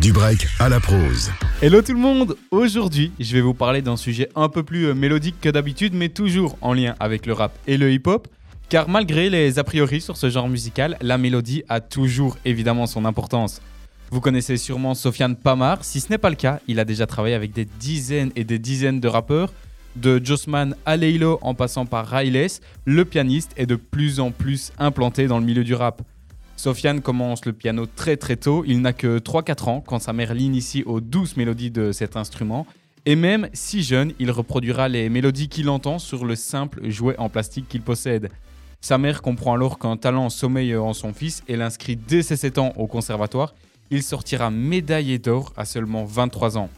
Du break à la prose. Hello tout le monde Aujourd'hui, je vais vous parler d'un sujet un peu plus euh, mélodique que d'habitude, mais toujours en lien avec le rap et le hip-hop. Car malgré les a priori sur ce genre musical, la mélodie a toujours évidemment son importance. Vous connaissez sûrement Sofiane Pamar, si ce n'est pas le cas, il a déjà travaillé avec des dizaines et des dizaines de rappeurs, de Jossman à Leilo en passant par Riles, le pianiste est de plus en plus implanté dans le milieu du rap. Sofiane commence le piano très très tôt, il n'a que 3-4 ans quand sa mère l'initie aux douces mélodies de cet instrument. Et même si jeune, il reproduira les mélodies qu'il entend sur le simple jouet en plastique qu'il possède. Sa mère comprend alors qu'un talent sommeille en son fils et l'inscrit dès ses 7 ans au conservatoire. Il sortira médaillé d'or à seulement 23 ans.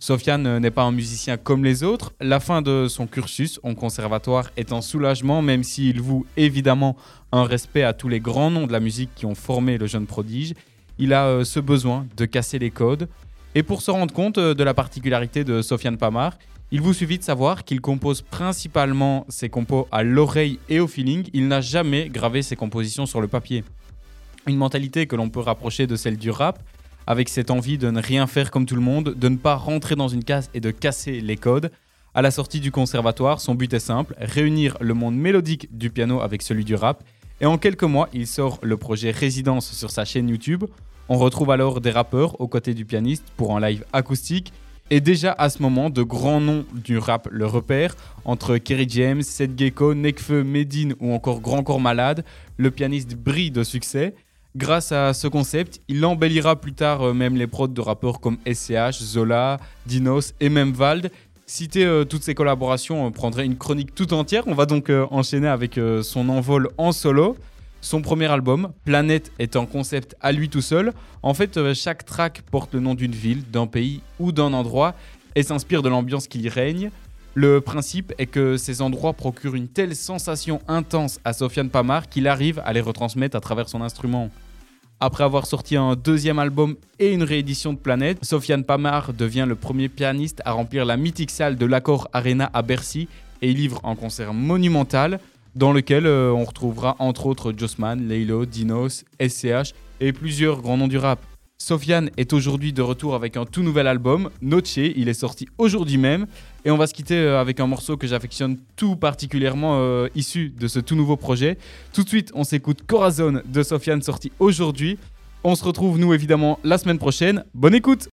Sofiane n'est pas un musicien comme les autres. La fin de son cursus en conservatoire est un soulagement, même s'il voue évidemment un respect à tous les grands noms de la musique qui ont formé le jeune prodige. Il a euh, ce besoin de casser les codes. Et pour se rendre compte euh, de la particularité de Sofiane Pamar, il vous suffit de savoir qu'il compose principalement ses compos à l'oreille et au feeling. Il n'a jamais gravé ses compositions sur le papier. Une mentalité que l'on peut rapprocher de celle du rap, avec cette envie de ne rien faire comme tout le monde, de ne pas rentrer dans une case et de casser les codes. À la sortie du conservatoire, son but est simple, réunir le monde mélodique du piano avec celui du rap. Et en quelques mois, il sort le projet Résidence sur sa chaîne YouTube. On retrouve alors des rappeurs aux côtés du pianiste pour un live acoustique. Et déjà à ce moment, de grands noms du rap le repèrent, entre Kerry James, Seth Gecko, Nekfeu, Medine ou encore Grand Corps Malade, le pianiste brille de succès. Grâce à ce concept, il embellira plus tard euh, même les prods de rappeurs comme SCH, Zola, Dinos et même Vald. Citer euh, toutes ces collaborations euh, prendrait une chronique tout entière. On va donc enchaîner avec son envol en solo. Son premier album, Planète, est un concept à lui tout seul. En fait, chaque track porte le nom d'une ville, d'un pays ou d'un endroit et s'inspire de l'ambiance qui y règne. Le principe est que ces endroits procurent une telle sensation intense à Sofiane Pamar qu'il arrive à les retransmettre à travers son instrument. Après avoir sorti un deuxième album et une réédition de Planète, Sofiane Pamar devient le premier pianiste à remplir la mythique salle de l'Accord Arena à Bercy et livre un concert monumental dans lequel euh, on retrouvera entre autres Jossman, Leilo, Dinos, SCH et plusieurs grands noms du rap. Sofiane est aujourd'hui de retour avec un tout nouvel album, Noche, il est sorti aujourd'hui même, et on va se quitter euh, avec un morceau que j'affectionne tout particulièrement euh, issu de ce tout nouveau projet. Tout de suite, on s'écoute Corazon de Sofiane sorti aujourd'hui. On se retrouve nous évidemment la semaine prochaine. Bonne écoute